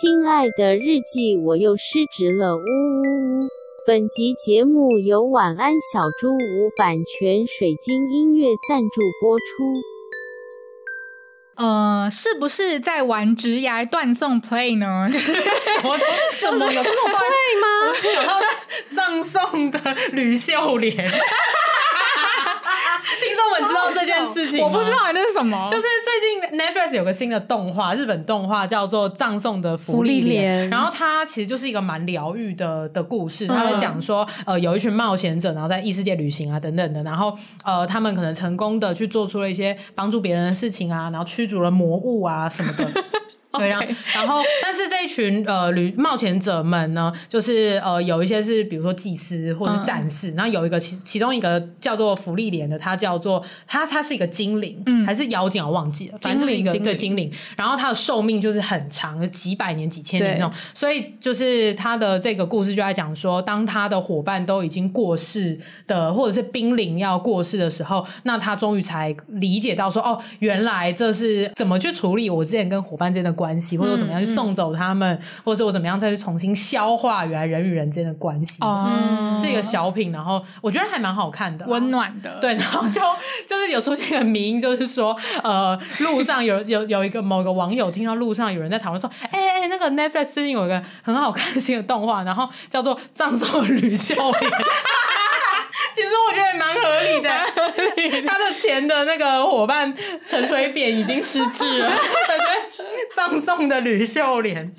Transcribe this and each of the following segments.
亲爱的日记，我又失职了，呜呜呜！本集节目由晚安小猪屋版权水晶音乐赞助播出。呃，是不是在玩直牙断送 play 呢？就是什么？这是什么？有 这种 play 吗？想到葬送的吕秀莲。知道这件事情？我不知道那是什么。就是最近 Netflix 有个新的动画，日本动画叫做《葬送的福利莲》，然后它其实就是一个蛮疗愈的的故事。它会讲说，呃，有一群冒险者，然后在异世界旅行啊，等等的，然后呃，他们可能成功的去做出了一些帮助别人的事情啊，然后驱逐了魔物啊什么的。对，然后，然后，但是这一群呃旅冒险者们呢，就是呃有一些是比如说祭司或者是战士，嗯、然后有一个其其中一个叫做福利莲的，他叫做他他是一个精灵，嗯、还是妖精我忘记了，反正就是一个精灵对精灵，然后他的寿命就是很长，几百年几千年那种，所以就是他的这个故事就在讲说，当他的伙伴都已经过世的，或者是濒临要过世的时候，那他终于才理解到说，哦，原来这是怎么去处理我之前跟伙伴之间的。关系，或者我怎么样去送走他们，嗯。嗯、或者是我怎么样再去重新消化原来人与人之间的关系，哦、是一个小品，然后我觉得还蛮好看的，温暖的，对，然后就就是有出现一个名，就是说，呃，路上有 有有一个某个网友听到路上有人在讨论说，哎哎哎，那个 Netflix 最近有一个很好看的新的动画，然后叫做《葬送吕秀莲》。其实我觉得蛮合理的，他的前的那个伙伴陈水扁已经失智了，感 觉葬送的吕秀莲，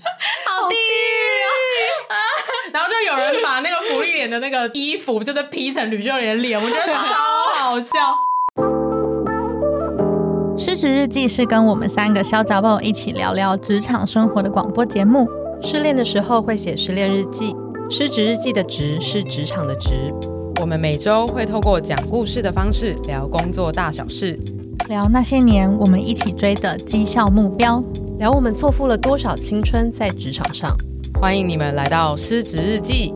好地狱啊！然后就有人把那个福利脸的那个衣服，就是 P 成吕秀莲脸，我觉得超好笑。失职日记是跟我们三个小杂宝一起聊聊职场生活的广播节目。失恋的时候会写失恋日记，失职日记的职是职场的职。我们每周会透过讲故事的方式聊工作大小事，聊那些年我们一起追的绩效目标，聊我们错付了多少青春在职场上。欢迎你们来到失职日记。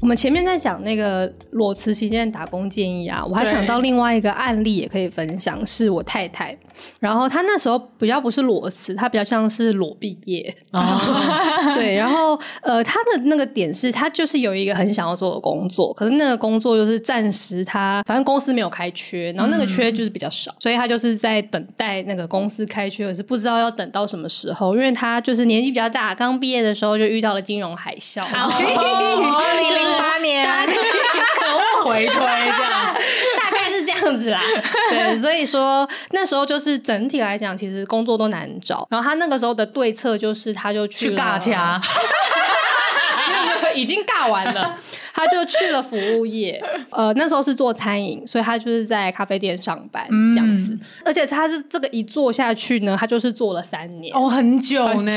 我们前面在讲那个裸辞期间的打工建议啊，我还想到另外一个案例也可以分享，是我太太。然后她那时候比较不是裸辞，她比较像是裸毕业。哦、对，然后呃，她的那个点是她就是有一个很想要做的工作，可是那个工作就是暂时她反正公司没有开缺，然后那个缺就是比较少，嗯、所以她就是在等待那个公司开缺，可是不知道要等到什么时候，因为她就是年纪比较大，刚毕业的时候就遇到了金融海啸，哦零零八年，可以回推这样。大概是这样子啦，对，所以说那时候就是整体来讲，其实工作都难找。然后他那个时候的对策就是，他就去，去尬掐，已经尬完了。他就去了服务业，呃，那时候是做餐饮，所以他就是在咖啡店上班这样子。嗯、而且他是这个一做下去呢，他就是做了三年哦，很久呢，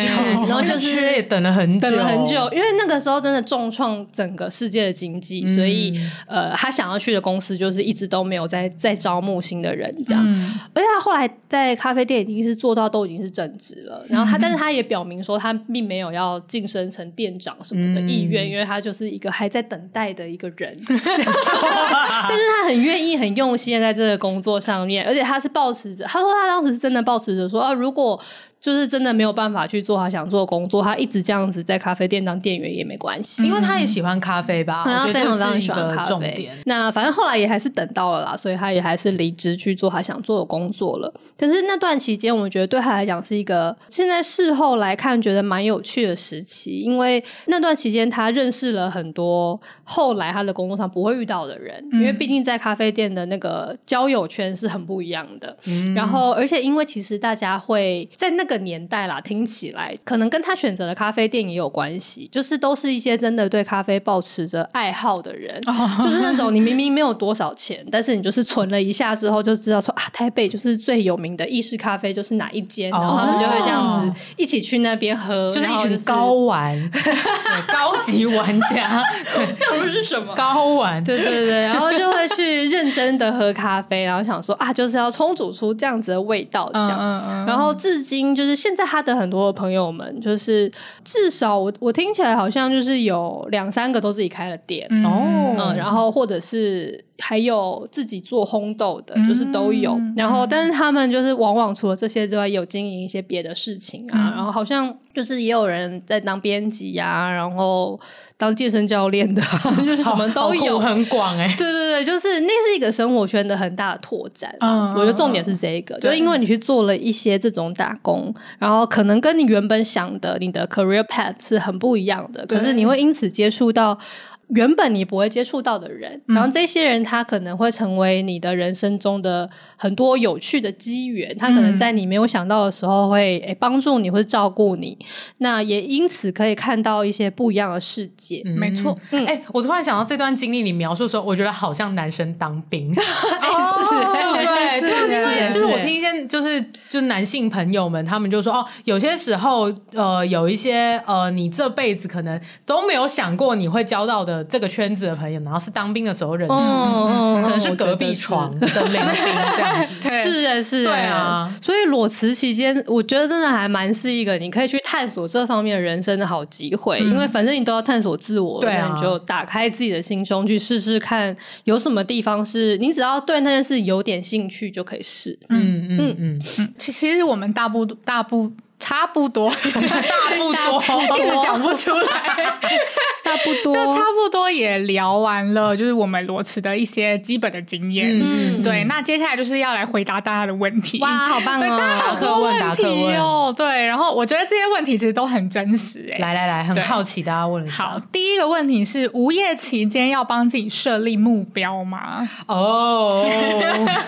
然后就是也等了很久，等了很久，因为那个时候真的重创整个世界的经济，嗯、所以呃，他想要去的公司就是一直都没有在在招募新的人这样。嗯、而且他后来在咖啡店已经是做到都已经是正职了，然后他、嗯、但是他也表明说他并没有要晋升成店长什么的意愿，嗯、因为他就是一个还在等。带的一个人，但是他很愿意、很用心的在这个工作上面，而且他是抱持着，他说他当时是真的抱持着说啊，如果。就是真的没有办法去做他想做的工作，他一直这样子在咖啡店当店员也没关系，因为他也喜欢咖啡吧，他非常非常喜欢咖啡。那反正后来也还是等到了啦，所以他也还是离职去做他想做的工作了。可是那段期间，我觉得对他来讲是一个现在事后来看觉得蛮有趣的时期，因为那段期间他认识了很多后来他的工作上不会遇到的人，嗯、因为毕竟在咖啡店的那个交友圈是很不一样的。嗯、然后，而且因为其实大家会在那个。个年代啦，听起来可能跟他选择的咖啡店也有关系，就是都是一些真的对咖啡抱持着爱好的人，就是那种你明明没有多少钱，但是你就是存了一下之后就知道说啊，台北就是最有名的意式咖啡就是哪一间，然后就会这样子一起去那边喝，就是一群高玩，高级玩家，那不是什么。高玩，对对对，然后就会去认真的喝咖啡，然后想说啊，就是要冲煮出这样子的味道，这样，然后至今就。就是现在他的很多朋友们，就是至少我我听起来好像就是有两三个都自己开了店哦，嗯，然后或者是。还有自己做烘豆的，就是都有。嗯、然后，但是他们就是往往除了这些之外，有经营一些别的事情啊。嗯、然后好像就是也有人在当编辑呀，然后当健身教练的，就是什么都有，很广哎、欸。对对对，就是那是一个生活圈的很大的拓展。嗯，我觉得重点是这个，嗯、就是因为你去做了一些这种打工，然后可能跟你原本想的你的 career path 是很不一样的，可是你会因此接触到。原本你不会接触到的人，然后这些人他可能会成为你的人生中的很多有趣的机缘，他可能在你没有想到的时候会诶帮助你，会照顾你，那也因此可以看到一些不一样的世界。嗯、没错，哎、欸，我突然想到这段经历你描述的时候，我觉得好像男生当兵，是，对，就是就是我听一些就是就是男性朋友们他们就说哦，有些时候呃有一些呃你这辈子可能都没有想过你会交到的。这个圈子的朋友，然后是当兵的时候认识，可能是隔壁床的邻兵这样子。是啊，是啊，对啊。所以裸辞期间，我觉得真的还蛮是一个你可以去探索这方面人生的好机会，因为反正你都要探索自我，对，你就打开自己的心胸去试试看，有什么地方是你只要对那件事有点兴趣就可以试。嗯嗯嗯嗯。其其实我们大部大部。差不多，大不多，一直讲不出来。差不多，就差不多也聊完了，就是我们裸辞的一些基本的经验。嗯，对。那接下来就是要来回答大家的问题。哇，好棒哦！大家好多问题哦。对，然后我觉得这些问题其实都很真实。哎，来来来，很好奇，大家问。好，第一个问题是：无业期间要帮自己设立目标吗？哦，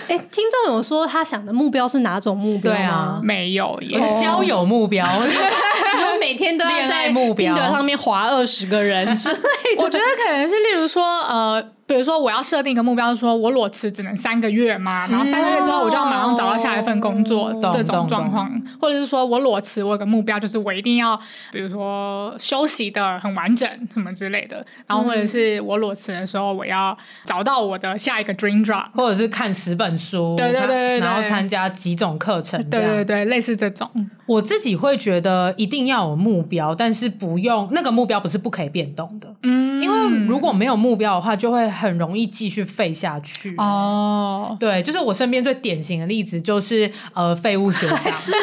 哎，听众有说他想的目标是哪种目标？对啊，没有，也是交友。目标，我每天都要在目标上面划二十个人之类的。我觉得可能是，例如说，呃。比如说，我要设定一个目标，说我裸辞只能三个月嘛，然后三个月之后我就要马上找到下一份工作，嗯、这种状况，或者是说我裸辞，我有个目标就是我一定要，比如说休息的很完整什么之类的，然后或者是我裸辞的时候，我要找到我的下一个 dream job，或者是看十本书，对对对，对，对，然后参加几种课程，对对对，类似这种。我自己会觉得一定要有目标，但是不用那个目标不是不可以变动的，嗯，因为如果没有目标的话，就会。很容易继续废下去哦，oh. 对，就是我身边最典型的例子就是呃废物学长，是耶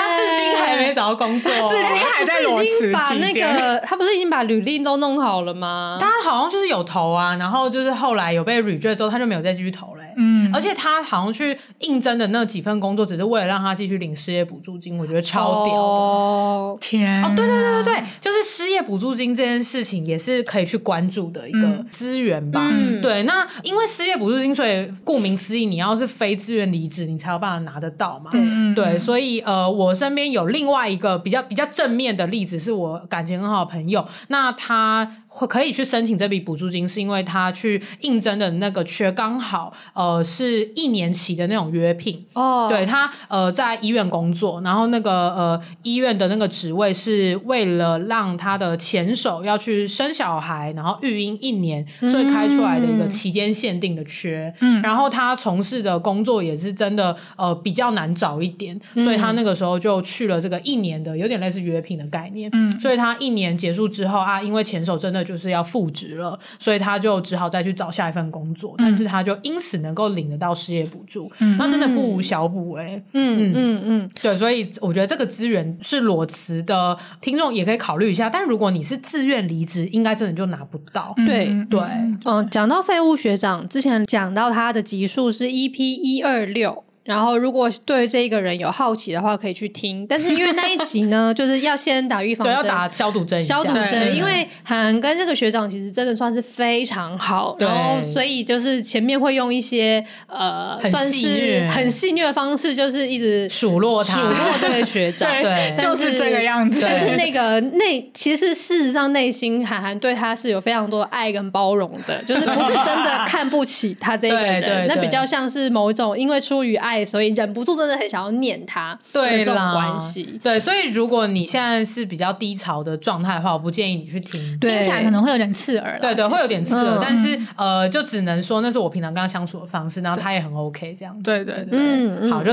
他至今还没找到工作，至今还在裸辞期间。把那个他不是已经把履历都弄好了吗？他好像就是有投啊，然后就是后来有被 reject 之后，他就没有再继续投了。嗯，而且他好像去应征的那几份工作，只是为了让他继续领失业补助金，我觉得超屌的。哦，天！哦，对对对对对，就是失业补助金这件事情也是可以去关注的一个资源吧。嗯，对。那因为失业补助金，所以顾名思义，你要是非自愿离职，你才有办法拿得到嘛。对，对。所以呃，我身边有另外一个比较比较正面的例子，是我感情很好的朋友，那他。会可以去申请这笔补助金，是因为他去应征的那个缺刚好呃是一年期的那种约聘哦，oh. 对他呃在医院工作，然后那个呃医院的那个职位是为了让他的前手要去生小孩，然后育婴一年，所以开出来的一个期间限定的缺，嗯，然后他从事的工作也是真的呃比较难找一点，所以他那个时候就去了这个一年的有点类似约聘的概念，嗯，所以他一年结束之后啊，因为前手真的。就是要复职了，所以他就只好再去找下一份工作，嗯、但是他就因此能够领得到失业补助，嗯、那真的不无小补哎、欸，嗯嗯嗯，对，所以我觉得这个资源是裸辞的听众也可以考虑一下，但如果你是自愿离职，应该真的就拿不到，嗯、对对，嗯，讲到废物学长之前讲到他的集数是 EP 一二六。然后，如果对这一个人有好奇的话，可以去听。但是因为那一集呢，就是要先打预防针，对，要打消毒针，消毒针。因为韩跟这个学长其实真的算是非常好，然后所以就是前面会用一些呃，很算是很戏谑的方式，就是一直数落他，数落这个学长，对，就是这个样子。但是那个内，其实事实上内心韩寒对他是有非常多爱跟包容的，就是不是真的看不起他这个人，那比较像是某一种因为出于爱。爱的时候，你忍不住真的很想要念他。对这种关系，对，所以如果你现在是比较低潮的状态的话，我不建议你去听，听起来可能会有点刺耳。对对，会有点刺耳，嗯、但是呃，就只能说那是我平常跟他相处的方式，然后他也很 OK 这样子。对对对，嗯，好，就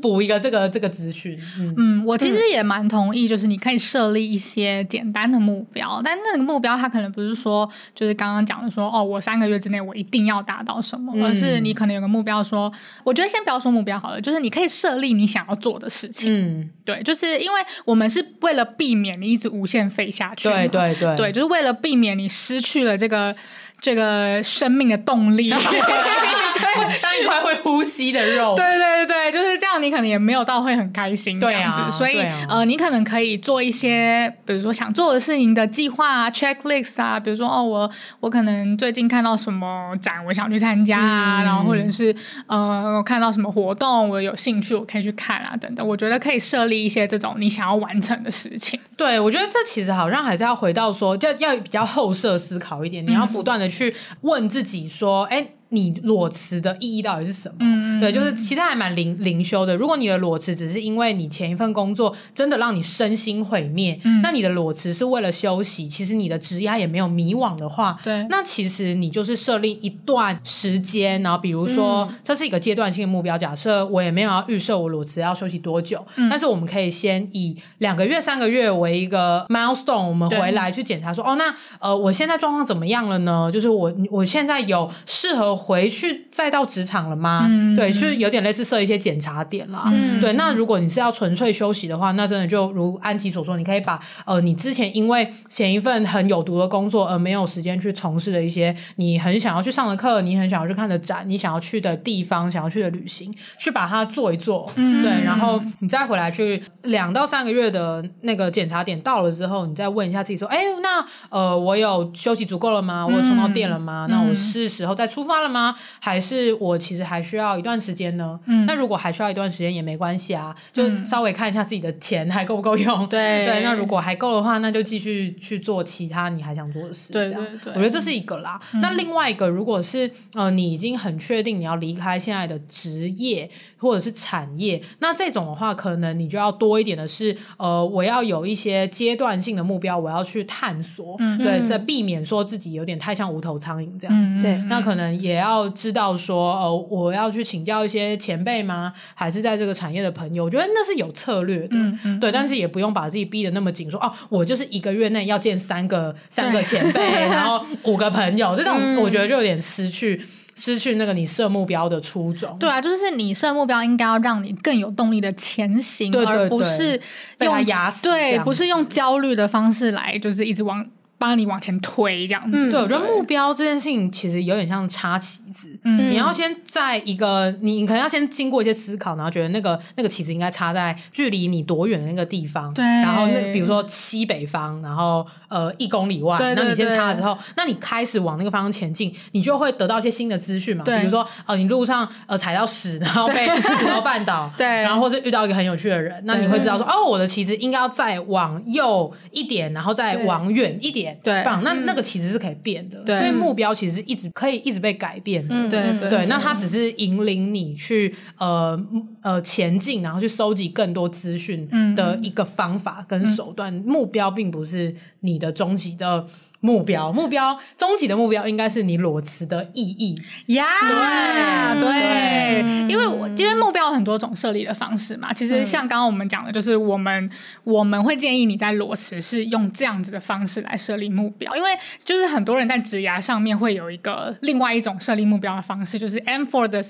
补一个这个这个资讯。嗯嗯，我其实也蛮同意，就是你可以设立一些简单的目标，但那个目标它可能不是说就是刚刚讲的说哦，我三个月之内我一定要达到什么，嗯、而是你可能有个目标说，我觉得先不要说目标好了，就是你可以设立你想要做的事情。嗯，对，就是因为我们是为了避免你一直无限废下去，对对对，对，就是为了避免你失去了这个。这个生命的动力，对，当一块会呼吸的肉，对对对，就是这样。你可能也没有到会很开心这样子，啊、所以、啊、呃，你可能可以做一些，比如说想做的事情的计划啊，checklist 啊，比如说哦，我我可能最近看到什么展，我想去参加啊，嗯、然后或者是呃，我看到什么活动，我有兴趣，我可以去看啊，等等。我觉得可以设立一些这种你想要完成的事情。对，我觉得这其实好像还是要回到说，就要比较后设思考一点，你要不断的。去问自己说：“哎。”你裸辞的意义到底是什么？嗯，对，就是其实还蛮灵灵修的。如果你的裸辞只是因为你前一份工作真的让你身心毁灭，嗯，那你的裸辞是为了休息，其实你的职涯也没有迷惘的话，对，那其实你就是设立一段时间，然后比如说、嗯、这是一个阶段性的目标。假设我也没有要预设我裸辞要休息多久，嗯，但是我们可以先以两个月、三个月为一个 milestone，我们回来去检查说，哦，那呃，我现在状况怎么样了呢？就是我我现在有适合。回去再到职场了吗？嗯、对，就是有点类似设一些检查点啦。嗯、对，那如果你是要纯粹休息的话，那真的就如安琪所说，你可以把呃你之前因为前一份很有毒的工作而没有时间去从事的一些你很想要去上的课，你很想要去看的展，你想要去的地方，想要去的旅行，去把它做一做。嗯、对，然后你再回来去两到三个月的那个检查点到了之后，你再问一下自己说，哎，那呃我有休息足够了吗？我有充到电了吗？嗯、那我是时候再出发了吗？还是我其实还需要一段时间呢？嗯，那如果还需要一段时间也没关系啊，就稍微看一下自己的钱还够不够用。对对，那如果还够的话，那就继续去做其他你还想做的事。对对对，我觉得这是一个啦。嗯、那另外一个，如果是呃你已经很确定你要离开现在的职业或者是产业，那这种的话，可能你就要多一点的是呃，我要有一些阶段性的目标，我要去探索。嗯，对，这避免说自己有点太像无头苍蝇这样子。对、嗯，那可能也要。要知道说，呃，我要去请教一些前辈吗？还是在这个产业的朋友？我觉得那是有策略的，嗯嗯、对。但是也不用把自己逼得那么紧，说哦，我就是一个月内要见三个三个前辈，然后五个朋友，这种我觉得就有点失去失去那个你设目标的初衷。对啊，就是你设目标应该要让你更有动力的前行，对对对，而不是用被压死，对，不是用焦虑的方式来，就是一直往。帮你往前推这样子，嗯、对，我觉得目标这件事情其实有点像插旗子，嗯，你要先在一个你你可能要先经过一些思考，然后觉得那个那个旗子应该插在距离你多远的那个地方，对，然后那比如说西北方，然后呃一公里外，那你先插了之后，那你开始往那个方向前进，你就会得到一些新的资讯嘛，比如说呃你路上呃踩到屎，然后被石头 绊倒，对，然后或是遇到一个很有趣的人，那你会知道说哦，我的旗子应该要再往右一点，然后再往远一点。对，放那那个其实是可以变的，所以目标其实是一直可以一直被改变的。对对，那它只是引领你去呃呃前进，然后去收集更多资讯的一个方法跟手段。目标并不是你的终极的。目标，目标，终极的目标应该是你裸辞的意义呀。Yeah, 对对，嗯、因为我因为目标有很多种设立的方式嘛。其实像刚刚我们讲的，就是我们、嗯、我们会建议你在裸辞是用这样子的方式来设立目标，因为就是很多人在职涯上面会有一个另外一种设立目标的方式，就是 aim for the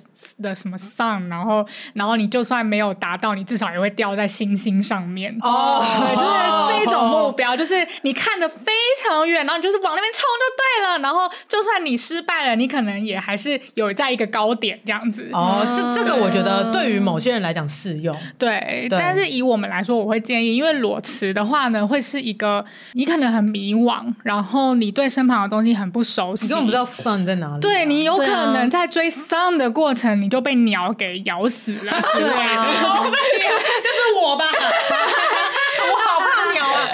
the 什么 sun，然后然后你就算没有达到，你至少也会掉在星星上面。哦，对，就是这种目标，就是你看的非常远，然后。就是往那边冲就对了，然后就算你失败了，你可能也还是有在一个高点这样子。哦，这这个我觉得对于某些人来讲适用。对，对但是以我们来说，我会建议，因为裸辞的话呢，会是一个你可能很迷惘，然后你对身旁的东西很不熟悉，你根本不知道 sun 在哪里、啊。对，你有可能在追 sun 的过程，你就被鸟给咬死了。对啊，那是我吧？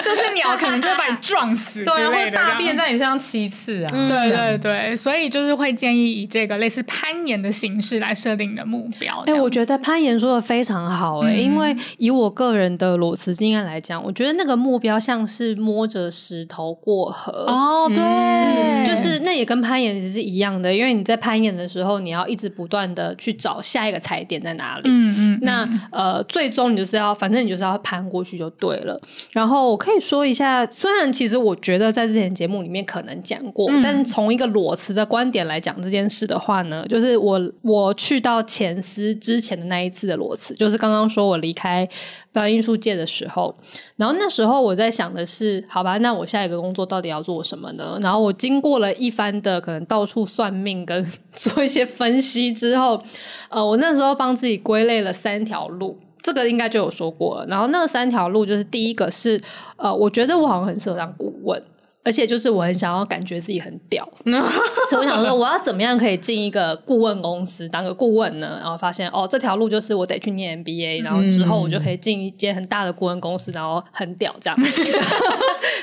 就是鸟，可能就会把你撞死，对，会大便在你身上七次啊。对对对，所以就是会建议以这个类似攀岩的形式来设定你的目标。哎，我觉得攀岩说的非常好哎，因为以我个人的裸辞经验来讲，我觉得那个目标像是摸着石头过河哦，对，就是那也跟攀岩其实是一样的，因为你在攀岩的时候，你要一直不断的去找下一个踩点在哪里。嗯嗯，那呃，最终你就是要，反正你就是要攀过去就对了。然后我可以说一下，虽然其实我觉得在之前节目里面可能讲过，嗯、但从一个裸辞的观点来讲这件事的话呢，就是我我去到前司之前的那一次的裸辞，就是刚刚说我离开表演艺术界的时候，然后那时候我在想的是，好吧，那我下一个工作到底要做什么呢？然后我经过了一番的可能到处算命跟做一些分析之后，呃，我那时候帮自己归类了三条路。这个应该就有说过了，然后那三条路就是第一个是，呃，我觉得我好像很适合当顾问。而且就是我很想要感觉自己很屌，所以我想说我要怎么样可以进一个顾问公司当个顾问呢？然后发现哦，这条路就是我得去念 MBA，然后之后我就可以进一间很大的顾问公司，然后很屌这样。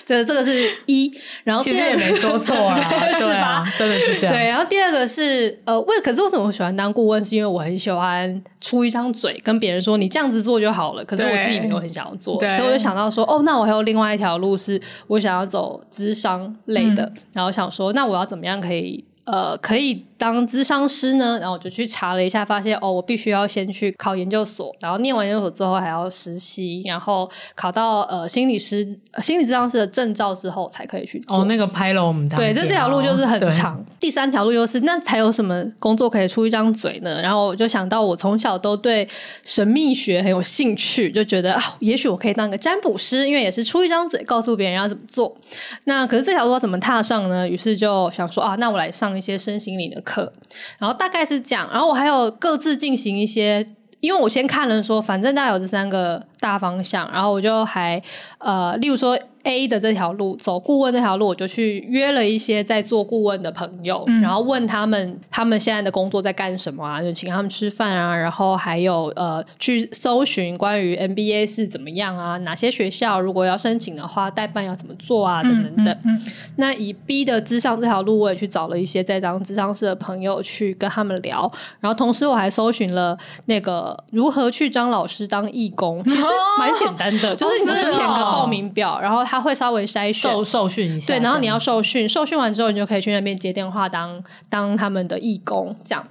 这 这个是一，然后其实也没说错 啊，是吧？真的是这样。对，然后第二个是呃，为可是为什么我喜欢当顾问？是因为我很喜欢出一张嘴跟别人说你这样子做就好了，可是我自己没有很想要做，所以我就想到说哦，那我还有另外一条路是我想要走咨商类的，嗯、然后想说，那我要怎么样可以呃，可以。当咨商师呢，然后我就去查了一下，发现哦，我必须要先去考研究所，然后念完研究所之后还要实习，然后考到呃心理师、呃、心理咨商师的证照之后才可以去做。哦，那个拍了我们对，这这条路就是很长。对第三条路就是那才有什么工作可以出一张嘴呢？然后我就想到我从小都对神秘学很有兴趣，就觉得啊，也许我可以当个占卜师，因为也是出一张嘴告诉别人要怎么做。那可是这条路要怎么踏上呢？于是就想说啊，那我来上一些身心灵的课，然后大概是这样，然后我还有各自进行一些，因为我先看了说，反正大概有这三个大方向，然后我就还呃，例如说。A 的这条路走顾问这条路，我就去约了一些在做顾问的朋友，嗯、然后问他们他们现在的工作在干什么啊，就请他们吃饭啊，然后还有呃去搜寻关于 MBA 是怎么样啊，哪些学校如果要申请的话，代办要怎么做啊，等等等。嗯嗯嗯、那以 B 的咨商这条路，我也去找了一些在当智商师的朋友去跟他们聊，然后同时我还搜寻了那个如何去张老师当义工，其实蛮简单的，哦、就是你就是填个报名表，哦、然后他。他会稍微筛选受受训一下，对，然后你要受训，受训完之后，你就可以去那边接电话当当他们的义工，这样。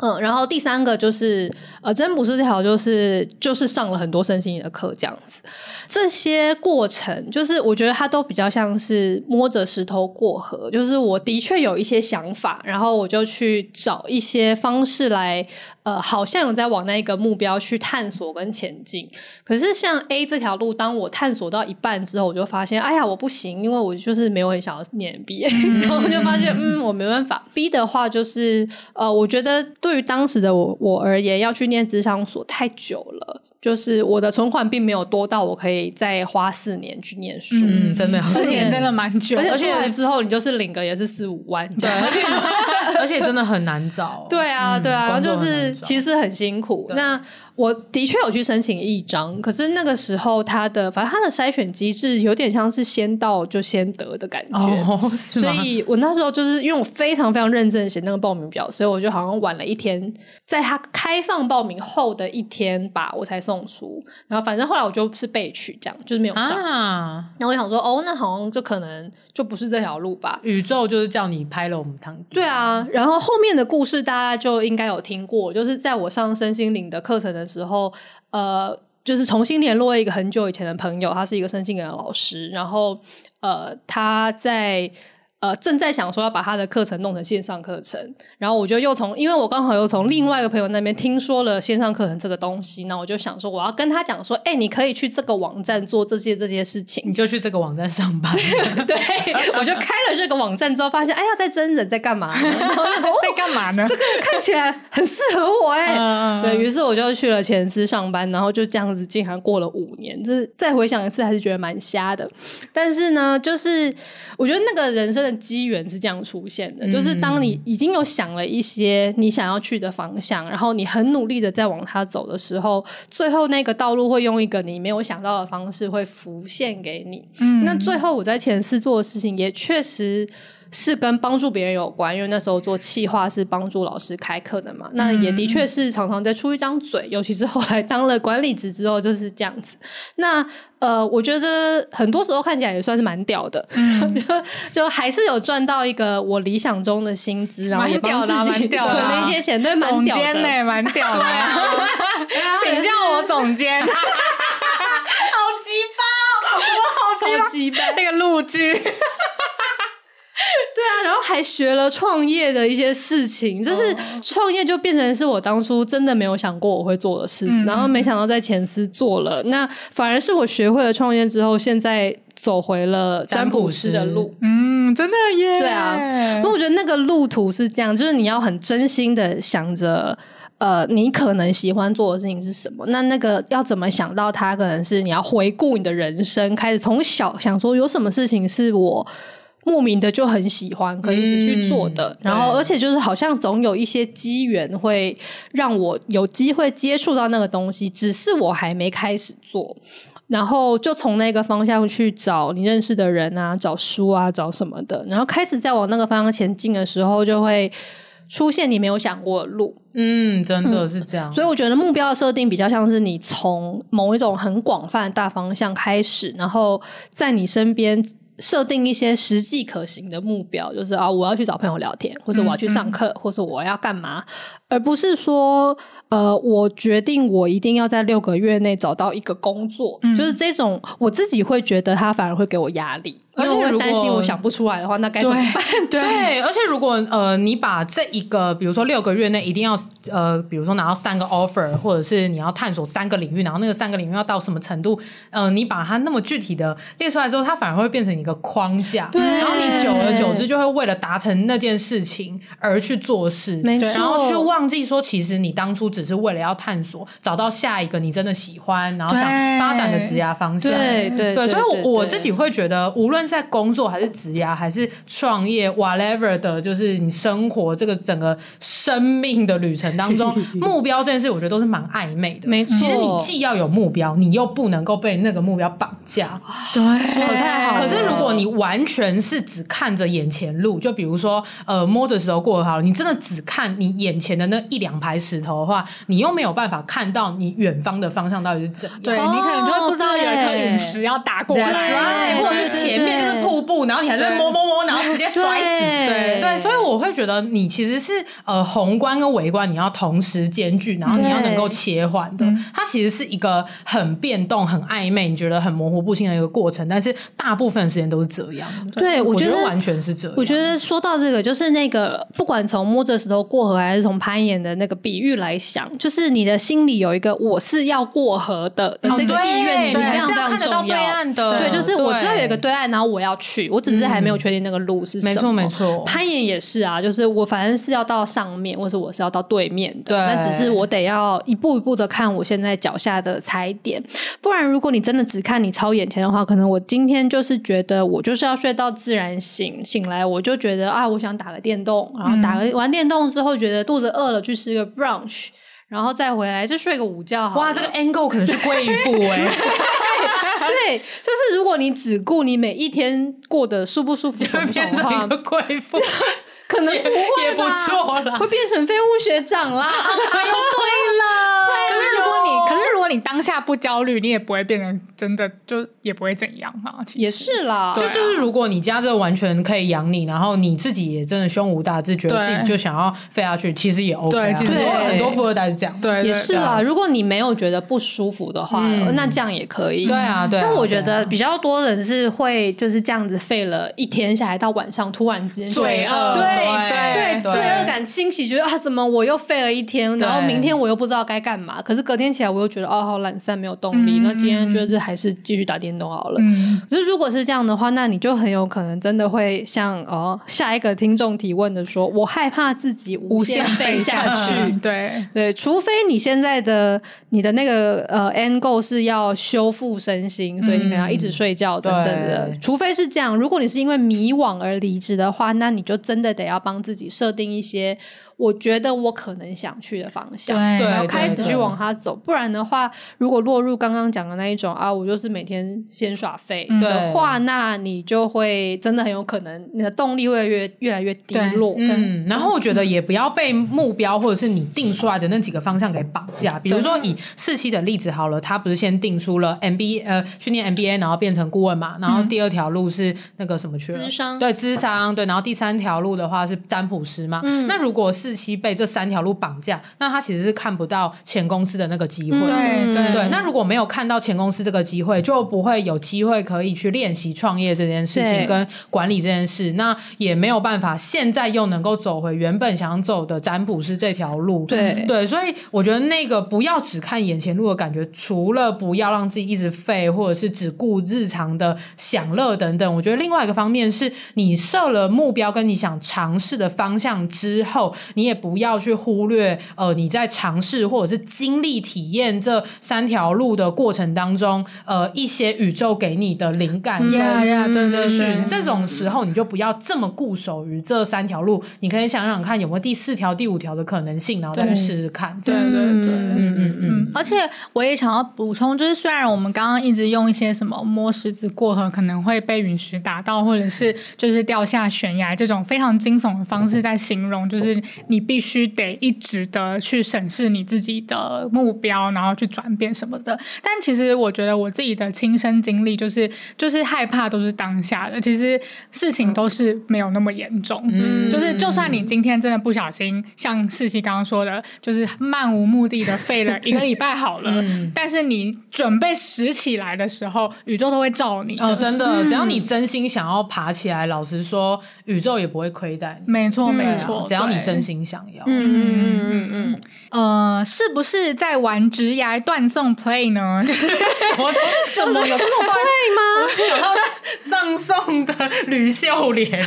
嗯，然后第三个就是呃，真不是这条，就是就是上了很多身心灵的课这样子。这些过程，就是我觉得它都比较像是摸着石头过河。就是我的确有一些想法，然后我就去找一些方式来，呃，好像有在往那一个目标去探索跟前进。可是像 A 这条路，当我探索到一半之后，我就发现，哎呀，我不行，因为我就是没有很想要念嗯、然后我就发现，嗯，我没办法。B 的话就是，呃，我觉得。对于当时的我我而言，要去念职商所太久了，就是我的存款并没有多到我可以再花四年去念书。嗯，真的，四年真的蛮久，而且出来之后你就是领个也是四五万，对，而且 而且真的很难找。对啊，对啊，然后就是其实很辛苦。那。我的确有去申请一张，可是那个时候他的反正他的筛选机制有点像是先到就先得的感觉，哦、所以我那时候就是因为我非常非常认真写那个报名表，所以我就好像晚了一天，在他开放报名后的一天吧，我才送出。然后反正后来我就是被取，这样就是没有上。啊、然后我想说，哦，那好像就可能就不是这条路吧。宇宙就是叫你拍了我们堂。对啊，然后后面的故事大家就应该有听过，就是在我上身心灵的课程的。的时候，呃，就是重新联络一个很久以前的朋友，他是一个身心灵的老师，然后，呃，他在。呃，正在想说要把他的课程弄成线上课程，然后我就又从，因为我刚好又从另外一个朋友那边听说了线上课程这个东西，那我就想说我要跟他讲说，哎、欸，你可以去这个网站做这些这些事情，你就去这个网站上班。对，我就开了这个网站之后，发现，哎呀，在真人在干嘛呢？然后就说在干嘛呢？这个看起来很适合我哎、欸。嗯、对，于是我就去了前司上班，然后就这样子竟然过了五年，就是再回想一次还是觉得蛮瞎的。但是呢，就是我觉得那个人生的分机缘是这样出现的，嗯、就是当你已经有想了一些你想要去的方向，然后你很努力的在往它走的时候，最后那个道路会用一个你没有想到的方式会浮现给你。嗯，那最后我在前世做的事情也确实。是跟帮助别人有关，因为那时候做企划是帮助老师开课的嘛，那也的确是常常在出一张嘴，尤其是后来当了管理职之后就是这样子。那呃，我觉得很多时候看起来也算是蛮屌的，嗯、就就还是有赚到一个我理想中的薪资，然后也帮自己存了一些钱，对，蛮屌的，蛮屌的，请叫我总监，好鸡巴，我好鸡巴，那个陆剧。对啊，然后还学了创业的一些事情，就是创业就变成是我当初真的没有想过我会做的事，嗯、然后没想到在前司做了，那反而是我学会了创业之后，现在走回了占卜师的路。嗯，真的耶。对啊，那我觉得那个路途是这样，就是你要很真心的想着，呃，你可能喜欢做的事情是什么？那那个要怎么想到它？可能是你要回顾你的人生，开始从小想说有什么事情是我。莫名的就很喜欢，可以一直去做的，嗯、然后而且就是好像总有一些机缘会让我有机会接触到那个东西，只是我还没开始做，然后就从那个方向去找你认识的人啊，找书啊，找什么的，然后开始在往那个方向前进的时候，就会出现你没有想过的路。嗯，真的是这样。嗯、所以我觉得目标的设定比较像是你从某一种很广泛的大方向开始，然后在你身边。设定一些实际可行的目标，就是啊，我要去找朋友聊天，或者我要去上课，嗯。嗯、或者我要干嘛，而不是说，呃，我决定我一定要在六个月内找到一个工作，嗯、就是这种，我自己会觉得他反而会给我压力。而且我会担心我想不出来的话，那该怎么办？对，对，而且如果呃，你把这一个，比如说六个月内一定要呃，比如说拿到三个 offer，或者是你要探索三个领域，然后那个三个领域要到什么程度？呃，你把它那么具体的列出来之后，它反而会变成一个框架。对，然后你久而久之就会为了达成那件事情而去做事，没错，然后去忘记说，其实你当初只是为了要探索，找到下一个你真的喜欢，然后想发展的职业方向。对对对，所以我自己会觉得，无论在工作还是职业还是创业，whatever 的，就是你生活这个整个生命的旅程当中，目标这件事，我觉得都是蛮暧昧的。没错，其实你既要有目标，你又不能够被那个目标绑架。对。可是如果你完全是只看着眼前路，就比如说呃摸着石头过河，你真的只看你眼前的那一两排石头的话，你又没有办法看到你远方的方向到底是怎样。对，你可能就会不知道有一颗陨石要打过来，或者是前面就是瀑布，然后你还在摸摸摸，然后直接摔死。对对，所以我会觉得你其实是呃宏观跟微观你要同时兼具，然后你要能够切换的。它其实是一个很变动、很暧昧，你觉得很模糊不清的一个过程。但是大部分时间都是这样。对，我觉得完全是这样。我觉得说到这个，就是那个不管从摸着石头过河，还是从攀岩的那个比喻来想，就是你的心里有一个我是要过河的的这个意愿，你非常非常重要。对，就是我知道有一个对岸，然后我要去，我只是还没有确定那个路是什么。没错没错，攀岩也是啊，就是我反正是要到上面，或者我是要到对面的。对，那只是我得要一步一步的看我现在脚下的踩点，不然如果你真的只看你超眼前的话，可能我今天就是觉得我就是要睡到自然醒，醒来我就觉得啊，我想打个电动，然后打个完电动之后觉得肚子饿了，去吃个 brunch，然后再回来就睡个午觉好。哇，这个 angle 可能是贵妇 哎。对，就是如果你只顾你每一天过得舒不舒服，就会变成一个贵妇，可能不会也不错啦，会变成废物学长啦。哎呦，对了。可是如果你，可是如果你当下不焦虑，你也不会变成真的，就也不会怎样嘛。其实也是啦，就就是如果你家这完全可以养你，然后你自己也真的胸无大志，觉得自己就想要飞下去，其实也 OK。对，其实很多富二代是这样。对，也是啦。如果你没有觉得不舒服的话，那这样也可以。对啊，对。但我觉得比较多人是会就是这样子废了一天下来，到晚上突然之间罪恶，对对对，罪恶感清洗，觉得啊，怎么我又废了一天，然后明天我又不知道该干嘛。可是隔天起来，我又觉得哦，好懒散，没有动力。嗯、那今天就是还是继续打电动好了。嗯，可是如果是这样的话，那你就很有可能真的会像哦下一个听众提问的说，我害怕自己无限废下去。下去对 对，除非你现在的你的那个呃 end goal 是要修复身心，所以你可能要一直睡觉等等的。嗯、除非是这样，如果你是因为迷惘而离职的话，那你就真的得要帮自己设定一些。我觉得我可能想去的方向，对，然后开始去往它走。不然的话，如果落入刚刚讲的那一种啊，我就是每天先耍废的话，那你就会真的很有可能你的动力会越越来越低落。嗯，然后我觉得也不要被目标或者是你定出来的那几个方向给绑架。比如说以四期的例子好了，他不是先定出了 MBA 呃训练 MBA，然后变成顾问嘛，然后第二条路是那个什么去了？对，智商对，然后第三条路的话是占卜师嘛。嗯，那如果是四期被这三条路绑架，那他其实是看不到前公司的那个机会。对对对，那如果没有看到前公司这个机会，就不会有机会可以去练习创业这件事情跟管理这件事。那也没有办法，现在又能够走回原本想走的占卜师这条路。对对，所以我觉得那个不要只看眼前路的感觉，除了不要让自己一直废，或者是只顾日常的享乐等等。我觉得另外一个方面是你设了目标跟你想尝试的方向之后，你也不。要去忽略，呃，你在尝试或者是经历体验这三条路的过程当中，呃，一些宇宙给你的灵感跟资讯，这种时候你就不要这么固守于这三条路，你可以想想看有没有第四条、第五条的可能性，然后再去试试看。对对对，嗯嗯嗯。而且我也想要补充，就是虽然我们刚刚一直用一些什么摸石子过河可能会被陨石打到，或者是就是掉下悬崖这种非常惊悚的方式在形容，就是你必须。得一直的去审视你自己的目标，然后去转变什么的。但其实我觉得我自己的亲身经历就是，就是害怕都是当下的，其实事情都是没有那么严重。嗯，就是就算你今天真的不小心，像世熙刚刚说的，就是漫无目的的废了一个礼拜好了，嗯、但是你准备拾起来的时候，宇宙都会罩你。哦，真的，只要你真心想要爬起来，老实说，宇宙也不会亏待你。没错，没错，只要你真心想。嗯嗯嗯嗯嗯，呃，是不是在玩直涯断送 play 呢？就是什么？什么有这种 play 吗？想到葬送的吕秀莲。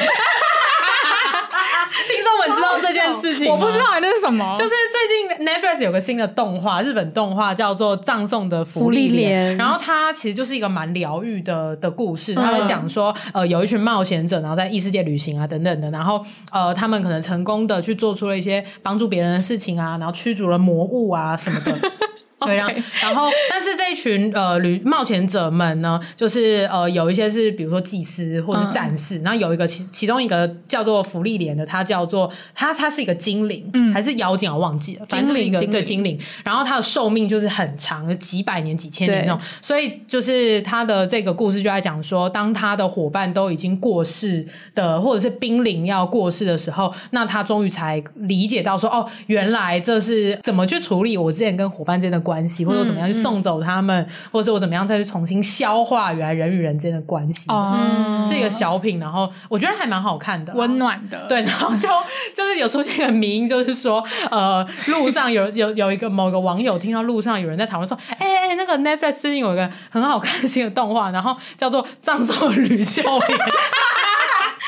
众们知道这件事情？我不知道那是什么。就是最近 Netflix 有个新的动画，日本动画叫做《葬送的福利莲》，然后它其实就是一个蛮疗愈的的故事。他在讲说，呃，有一群冒险者，然后在异世界旅行啊，等等的，然后呃，他们可能成功的去做出了一些帮助别人的事情啊，然后驱逐了魔物啊什么的。对，然后，然后，但是这一群呃旅冒险者们呢，就是呃有一些是比如说祭司或者是战士，嗯、然后有一个其其中一个叫做福利莲的，他叫做他他是一个精灵，嗯、还是妖精我忘记了，反正就是一个对精灵，然后他的寿命就是很长，几百年、几千年那种，所以就是他的这个故事就在讲说，当他的伙伴都已经过世的，或者是濒临要过世的时候，那他终于才理解到说，哦，原来这是怎么去处理我之前跟伙伴之间的。关系，或者我怎么样去送走他们，嗯嗯、或者是我怎么样再去重新消化原来人与人之间的关系，哦、是一个小品，然后我觉得还蛮好看的，温暖的，对，然后就就是有出现一个名，就是说，呃，路上有 有有一个某个网友听到路上有人在讨论说，哎哎哎，那个 Netflix 最近有一个很好看新的动画，然后叫做《葬送吕秀莲》。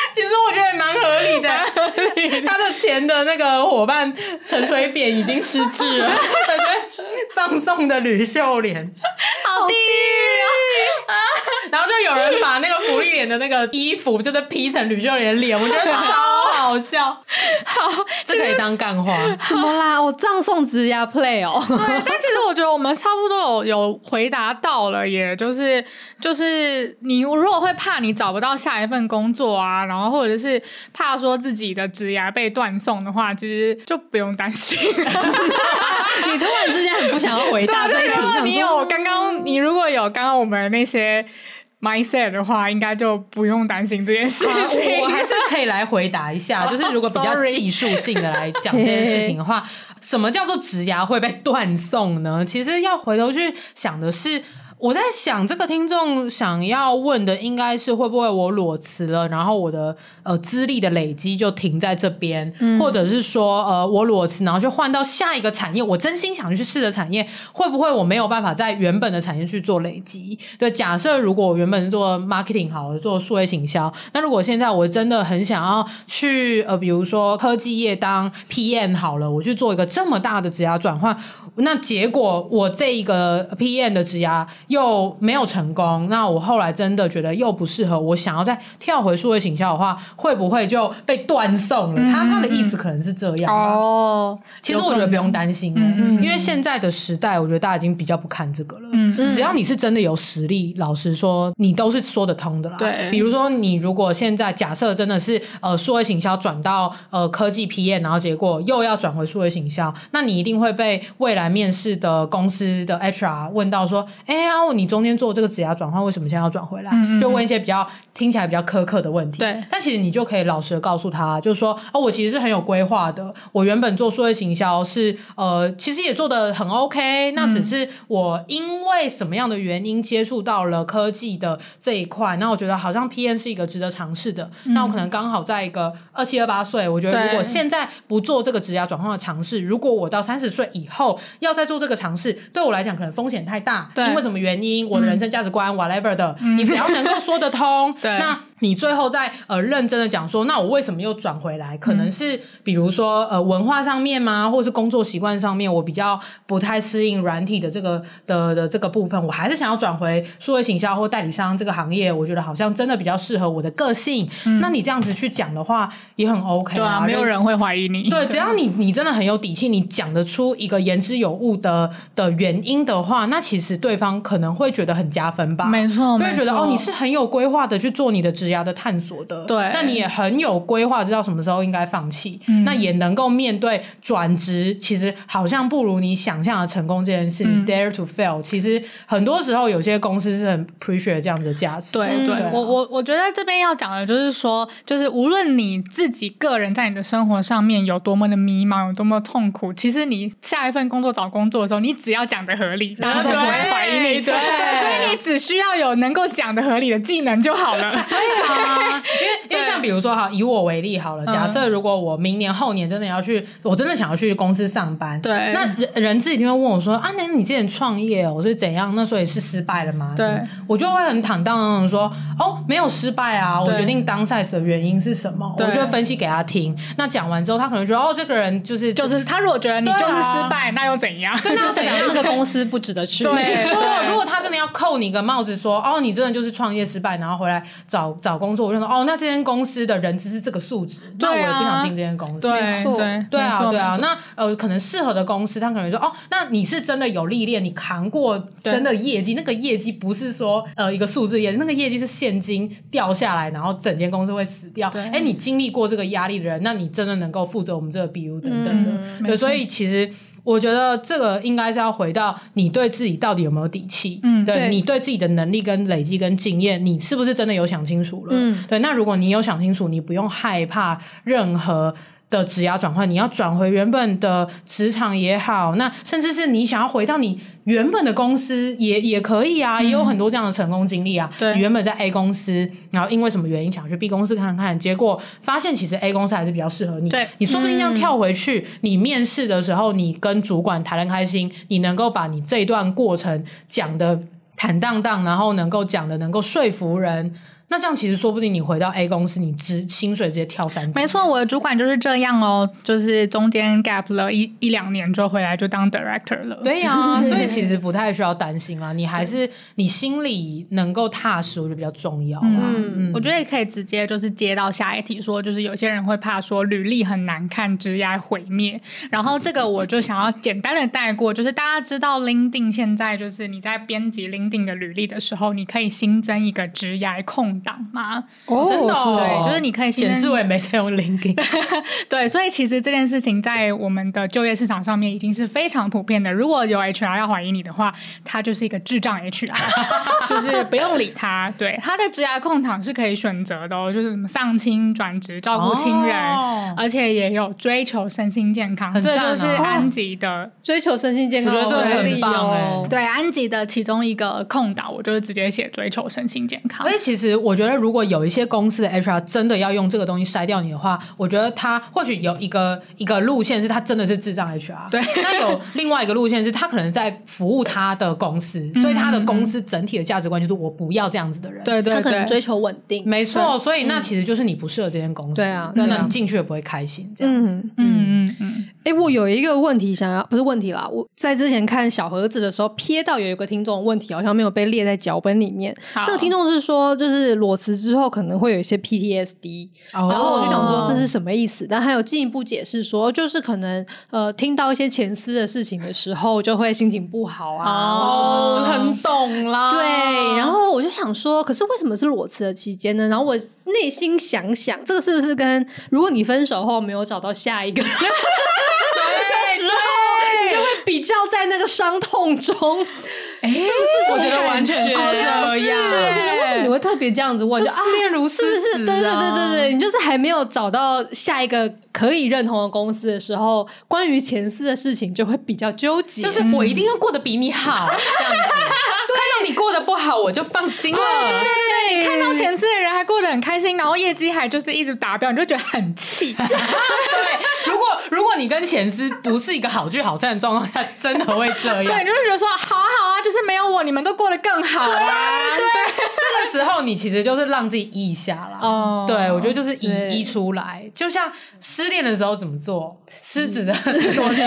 其实我觉得也蛮合理的，合理他的钱的那个伙伴陈水扁已经失智了，感觉葬送的吕秀莲，好地狱啊！然后就有人把那个福利脸的那个衣服，就是 P 成吕秀莲的脸，我觉得超好笑。好，这可以当干话。怎么啦？我葬送职涯 play 哦。对，但其实我觉得我们差不多有有回答到了，也就是就是你如果会怕你找不到下一份工作啊，然后或者是怕说自己的职涯被断送的话，其实就不用担心。你突然之间很不想要回答，对，如果你有刚刚，你如果有刚刚我们那些。mindset 的话，应该就不用担心这件事情。啊、我还是可以来回答一下，就是如果比较技术性的来讲这件事情的话，什么叫做植牙会被断送呢？其实要回头去想的是。我在想，这个听众想要问的应该是会不会我裸辞了，然后我的呃资历的累积就停在这边，嗯、或者是说呃我裸辞，然后就换到下一个产业，我真心想去试的产业，会不会我没有办法在原本的产业去做累积？对，假设如果我原本是做 marketing 好，做数位行销，那如果现在我真的很想要去呃比如说科技业当 PM 好了，我去做一个这么大的职涯转换，那结果我这一个 PM 的职涯。又没有成功，那我后来真的觉得又不适合，我想要再跳回数位行销的话，会不会就被断送了？嗯、他他的意思可能是这样哦。其实我觉得不用担心，嗯，因为现在的时代，我觉得大家已经比较不看这个了。嗯，只要你是真的有实力，老实说，你都是说得通的啦。对，比如说你如果现在假设真的是呃数位行销转到呃科技 PM，然后结果又要转回数位行销，那你一定会被未来面试的公司的 HR 问到说，哎呀。你中间做这个职涯转换，为什么现在要转回来？就问一些比较听起来比较苛刻的问题。对，但其实你就可以老实的告诉他，就是说，哦，我其实是很有规划的。我原本做数位行销是，呃，其实也做的很 OK。那只是我因为什么样的原因接触到了科技的这一块，那我觉得好像 PM 是一个值得尝试的。嗯、那我可能刚好在一个二七二八岁，我觉得如果现在不做这个职涯转换的尝试，如果我到三十岁以后要再做这个尝试，对我来讲可能风险太大。对，因为什么原因？原因，我的人生价值观，whatever 的，嗯、你只要能够说得通，对那。你最后再呃认真的讲说，那我为什么又转回来？可能是比如说呃文化上面吗，或者是工作习惯上面，我比较不太适应软体的这个的的这个部分，我还是想要转回数位行销或代理商这个行业。我觉得好像真的比较适合我的个性。嗯、那你这样子去讲的话，也很 OK 啊，对啊，没有人会怀疑你。对，只要你 你真的很有底气，你讲得出一个言之有物的的原因的话，那其实对方可能会觉得很加分吧。没错，会觉得哦，你是很有规划的去做你的职涯的探索的，对，那你也很有规划，知道什么时候应该放弃，嗯、那也能够面对转职，其实好像不如你想象的成功这件事。dare to fail，其实很多时候有些公司是很 appreciate 这样的价值。对对，啊、我我我觉得这边要讲的就是说，就是无论你自己个人在你的生活上面有多么的迷茫，有多么痛苦，其实你下一份工作找工作的时候，你只要讲的合理，大家都不会怀疑你。对所以你只需要有能够讲的合理的技能就好了。对啊。因为 因为像比如说哈，以我为例好了，假设如果我明年后年真的要去，我真的想要去公司上班，对，那人人资一定会问我说啊，那你之前创业我是怎样？那所以是失败了吗？对，我就会很坦荡荡的说哦，没有失败啊，我决定 downsize 的原因是什么？我就会分析给他听。那讲完之后，他可能觉得哦，这个人就是就是他如果觉得你就是失败，那又怎样？那又怎样？那个公司不值得去。对，说如果他真的要扣你个帽子，说哦，你真的就是创业失败，然后回来找找找工作。我就说哦，那这间公司的人资是这个素质，那我也不想进这间公司。对对对啊，对啊。那呃，可能适合的公司，他可能说哦，那你是真的有历练，你扛过真的业绩，那个业绩不是说呃一个数字业绩，那个业绩是现金掉下来，然后整间公司会死掉。哎，你经历过这个压力的人，那你真的能够负责我们这个 BU 等等的。对，所以其实。我觉得这个应该是要回到你对自己到底有没有底气，嗯，对，对你对自己的能力跟累积跟经验，你是不是真的有想清楚了？嗯，对，那如果你有想清楚，你不用害怕任何。的职涯转换，你要转回原本的职场也好，那甚至是你想要回到你原本的公司也也可以啊，嗯、也有很多这样的成功经历啊。对，你原本在 A 公司，然后因为什么原因想去 B 公司看看，结果发现其实 A 公司还是比较适合你。对，你说不定要跳回去，嗯、你面试的时候，你跟主管谈得开心，你能够把你这一段过程讲的坦荡荡，然后能够讲的能够说服人。那这样其实说不定你回到 A 公司，你直薪水直接跳三级。没错，我的主管就是这样哦，就是中间 gap 了一一两年之后回来就当 director 了。对呀、啊，所以其实不太需要担心啊，你还是你心里能够踏实，我觉得比较重要啊。嗯，嗯我觉得也可以直接就是接到下一题，说就是有些人会怕说履历很难看，职涯毁灭。然后这个我就想要简单的带过，就是大家知道 LinkedIn 现在就是你在编辑 LinkedIn 的履历的时候，你可以新增一个职涯控。空档吗？哦，真的、哦，对，就是你可以显示我也没在用 LinkedIn。对，所以其实这件事情在我们的就业市场上面已经是非常普遍的。如果有 HR 要怀疑你的话，他就是一个智障 HR，就是不用理他。对，他的职涯空档是可以选择的哦，就是什么丧亲转职、照顾亲人、哦，而且也有追求身心健康，啊、这就是安吉的 追求身心健康，我觉得这很棒哎、哦。对，安吉的其中一个空档，我就是直接写追求身心健康。所以其实我觉得，如果有一些公司的 HR 真的要用这个东西筛掉你的话，我觉得他或许有一个一个路线是他真的是智障 HR。对，那有另外一个路线是他可能在服务他的公司，所以他的公司整体的价值观就是我不要这样子的人。对对，对，他可能追求稳定。没错，所以那其实就是你不适合这间公司。对啊，那你进去也不会开心。这样子。嗯嗯嗯。嗯哎、欸，我有一个问题想要，不是问题啦。我在之前看小盒子的时候，瞥到有一个听众的问题，好像没有被列在脚本里面。那个听众是说，就是裸辞之后可能会有一些 PTSD，、哦、然后我就想说这是什么意思？但还有进一步解释说，就是可能呃听到一些前司的事情的时候，就会心情不好啊。哦，很懂啦。对，然后我就想说，可是为什么是裸辞的期间呢？然后我内心想想，这个是不是跟如果你分手后没有找到下一个？时候，你就会比较在那个伤痛中，是不是？我觉得完全是这样。我觉得为什么你会特别这样子问？就失恋如失职，对对对对对，你就是还没有找到下一个可以认同的公司的时候，关于前司的事情就会比较纠结。就是我一定要过得比你好，这样你过得不好，我就放心了。对对对对对，你看到前司的人还过得很开心，然后业绩还就是一直达标，你就觉得很气。对，如果如果你跟前司不是一个好聚好散的状况下，真的会这样。对，你就会觉得说，好啊好啊，就是没有我，你们都过得更好啊。对，时候你其实就是让自己移一下啦。哦，对，我觉得就是移移出来，就像失恋的时候怎么做，失子的裸辞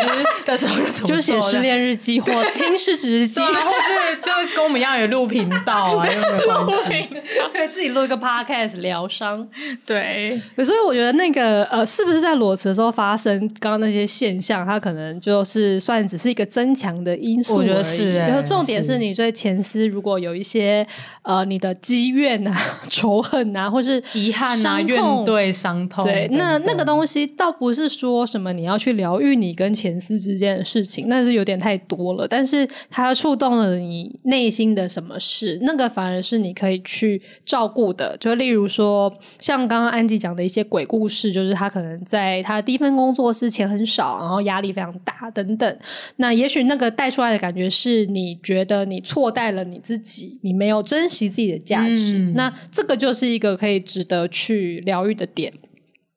的时候就怎么做，就写失恋日记或听失职日记，或是就是跟我们一样有录频道啊，又没有关系，可以自己录一个 podcast 疗伤。对，所以我觉得那个呃，是不是在裸辞的时候发生刚刚那些现象，它可能就是算只是一个增强的因素。我觉得是、欸，就是重点是。你对前司如果有一些呃你的积怨啊、仇恨啊，或是遗憾啊、怨对、伤痛，对，那那个东西倒不是说什么你要去疗愈你跟前司之间的事情，那是有点太多了。但是它触动了你内心的什么事，那个反而是你可以去照顾的。就例如说，像刚刚安吉讲的一些鬼故事，就是他可能在他第一份工作是钱很少，然后压力非常大等等。那也许那个带出来的感觉是你觉得你错待了你自己，你没有珍惜自己的价值。嗯。那这个就是一个可以值得去疗愈的点。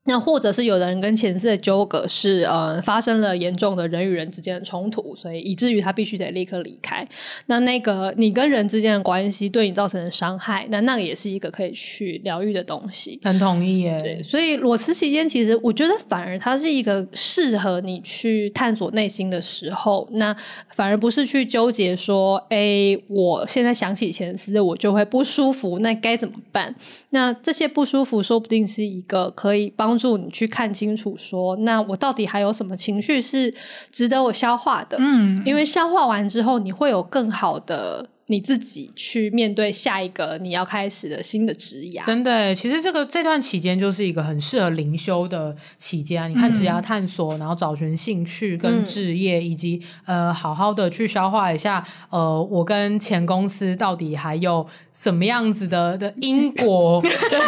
那或者是有人跟前世的纠葛是呃发生了严重的人与人之间的冲突，所以以至于他必须得立刻离开。那那个你跟人之间的关系对你造成的伤害，那那个也是一个可以去疗愈的东西。很同意耶。对，所以裸辞期间，其实我觉得反而它是一个适合你去探索内心的时候。那反而不是去纠结说，哎、欸，我现在想起前思，我就会不舒服，那该怎么办？那这些不舒服，说不定是一个可以帮。帮助你去看清楚说，说那我到底还有什么情绪是值得我消化的？嗯，因为消化完之后，你会有更好的。你自己去面对下一个你要开始的新的职涯，真的，其实这个这段期间就是一个很适合灵修的期间啊。你看职涯探索，嗯，然后找寻兴趣跟置业，嗯，以及呃，好好的去消化一下，呃，我跟前公司到底还有什么样子的的因果，对，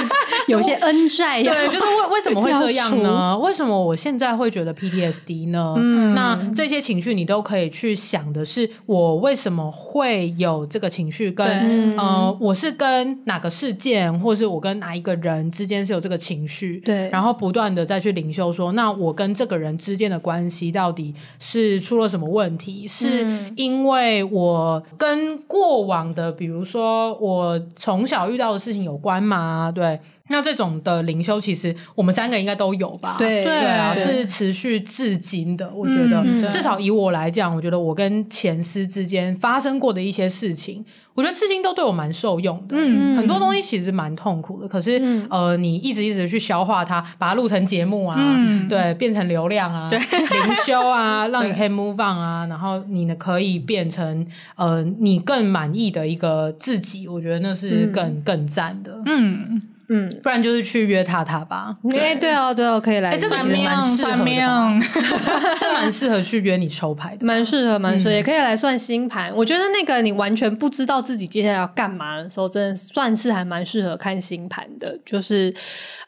有一些恩债，对，就是为为什么会这样呢？为什么我现在会觉得 PTSD 呢？嗯，那这些情绪你都可以去想的是，我为什么会有。这个情绪跟呃，我是跟哪个事件，或是我跟哪一个人之间是有这个情绪，对，然后不断的再去领袖说，那我跟这个人之间的关系到底是出了什么问题？是因为我跟过往的，比如说我从小遇到的事情有关吗？对。那这种的灵修，其实我们三个应该都有吧？对对啊，是持续至今的。我觉得，嗯、至少以我来讲，我觉得我跟前司之间发生过的一些事情，我觉得至今都对我蛮受用的。嗯，很多东西其实蛮痛苦的，可是、嗯、呃，你一直一直去消化它，把它录成节目啊，嗯、对，变成流量啊，对，灵修啊，让你可以 move on 啊，然后你呢可以变成呃你更满意的一个自己。我觉得那是更、嗯、更赞的。嗯。嗯，不然就是去约他他吧。哎，对哦，对哦，可以来。哎，这个其实蛮适合的，这蛮适合去约你抽牌的，蛮适合，蛮适合，也可以来算星盘。我觉得那个你完全不知道自己接下来要干嘛的时候，真的算是还蛮适合看星盘的。就是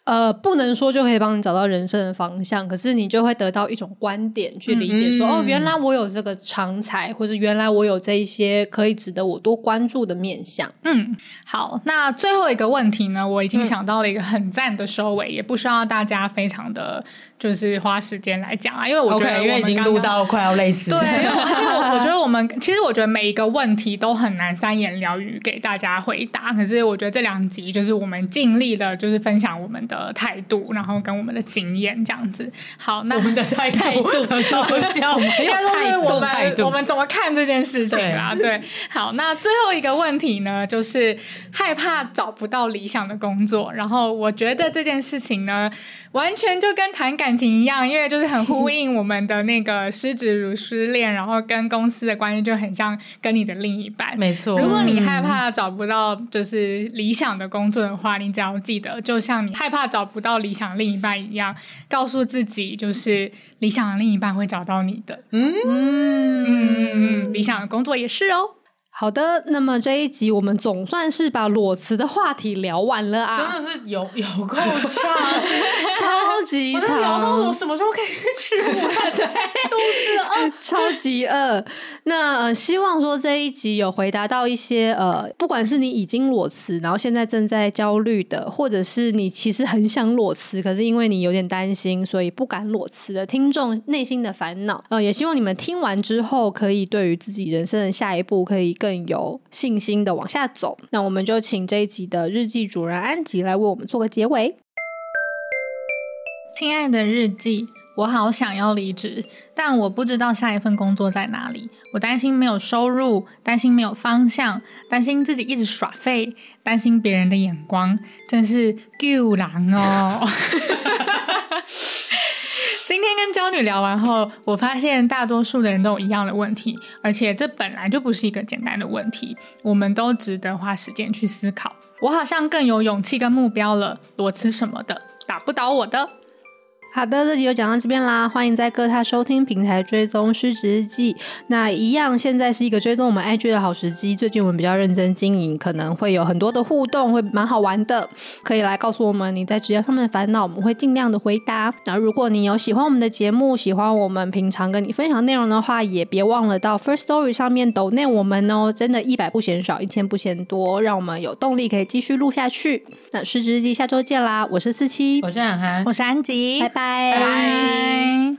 呃，不能说就可以帮你找到人生的方向，可是你就会得到一种观点去理解，说哦，原来我有这个长才，或者原来我有这一些可以值得我多关注的面向。嗯，好，那最后一个问题呢，我已经。想到了一个很赞的收尾，也不需要大家非常的就是花时间来讲啊，因为我觉得我刚刚 okay, 因为已经录到快要累死了。对，而且我我觉得我们 其实我觉得每一个问题都很难三言两语给大家回答，可是我觉得这两集就是我们尽力的，就是分享我们的态度，然后跟我们的经验这样子。好，那我们的态度很搞笑，应该说是我们 我们怎么看这件事情啊？对，好，那最后一个问题呢，就是害怕找不到理想的工作。然后我觉得这件事情呢，完全就跟谈感情一样，因为就是很呼应我们的那个失职如失恋，然后跟公司的关系就很像跟你的另一半。没错，如果你害怕找不到就是理想的工作的话，你只要记得，就像你害怕找不到理想另一半一样，告诉自己就是理想的另一半会找到你的。嗯嗯嗯，理想的工作也是哦。好的，那么这一集我们总算是把裸辞的话题聊完了啊！真的是有有够长，超级长。我聊到我什么时候可以去吃午餐？对，肚子饿，超级饿。那呃，希望说这一集有回答到一些呃，不管是你已经裸辞，然后现在正在焦虑的，或者是你其实很想裸辞，可是因为你有点担心，所以不敢裸辞的听众内心的烦恼。呃，也希望你们听完之后，可以对于自己人生的下一步可以更。更有信心的往下走，那我们就请这一集的日记主人安吉来为我们做个结尾。亲爱的日记，我好想要离职，但我不知道下一份工作在哪里。我担心没有收入，担心没有方向，担心自己一直耍废，担心别人的眼光，真是救人哦。今天跟焦女聊完后，我发现大多数的人都有一样的问题，而且这本来就不是一个简单的问题，我们都值得花时间去思考。我好像更有勇气跟目标了，裸辞什么的打不倒我的。好的，这集就讲到这边啦。欢迎在各大收听平台追踪失职日记。那一样，现在是一个追踪我们 IG 的好时机。最近我们比较认真经营，可能会有很多的互动，会蛮好玩的。可以来告诉我们你在职业上面的烦恼，我们会尽量的回答。那如果你有喜欢我们的节目，喜欢我们平常跟你分享内容的话，也别忘了到 First Story 上面抖内我们哦。真的，一百不嫌少，一千不嫌多，让我们有动力可以继续录下去。那失职日记下周见啦！我是四七，我是涵涵，我是安吉，拜拜。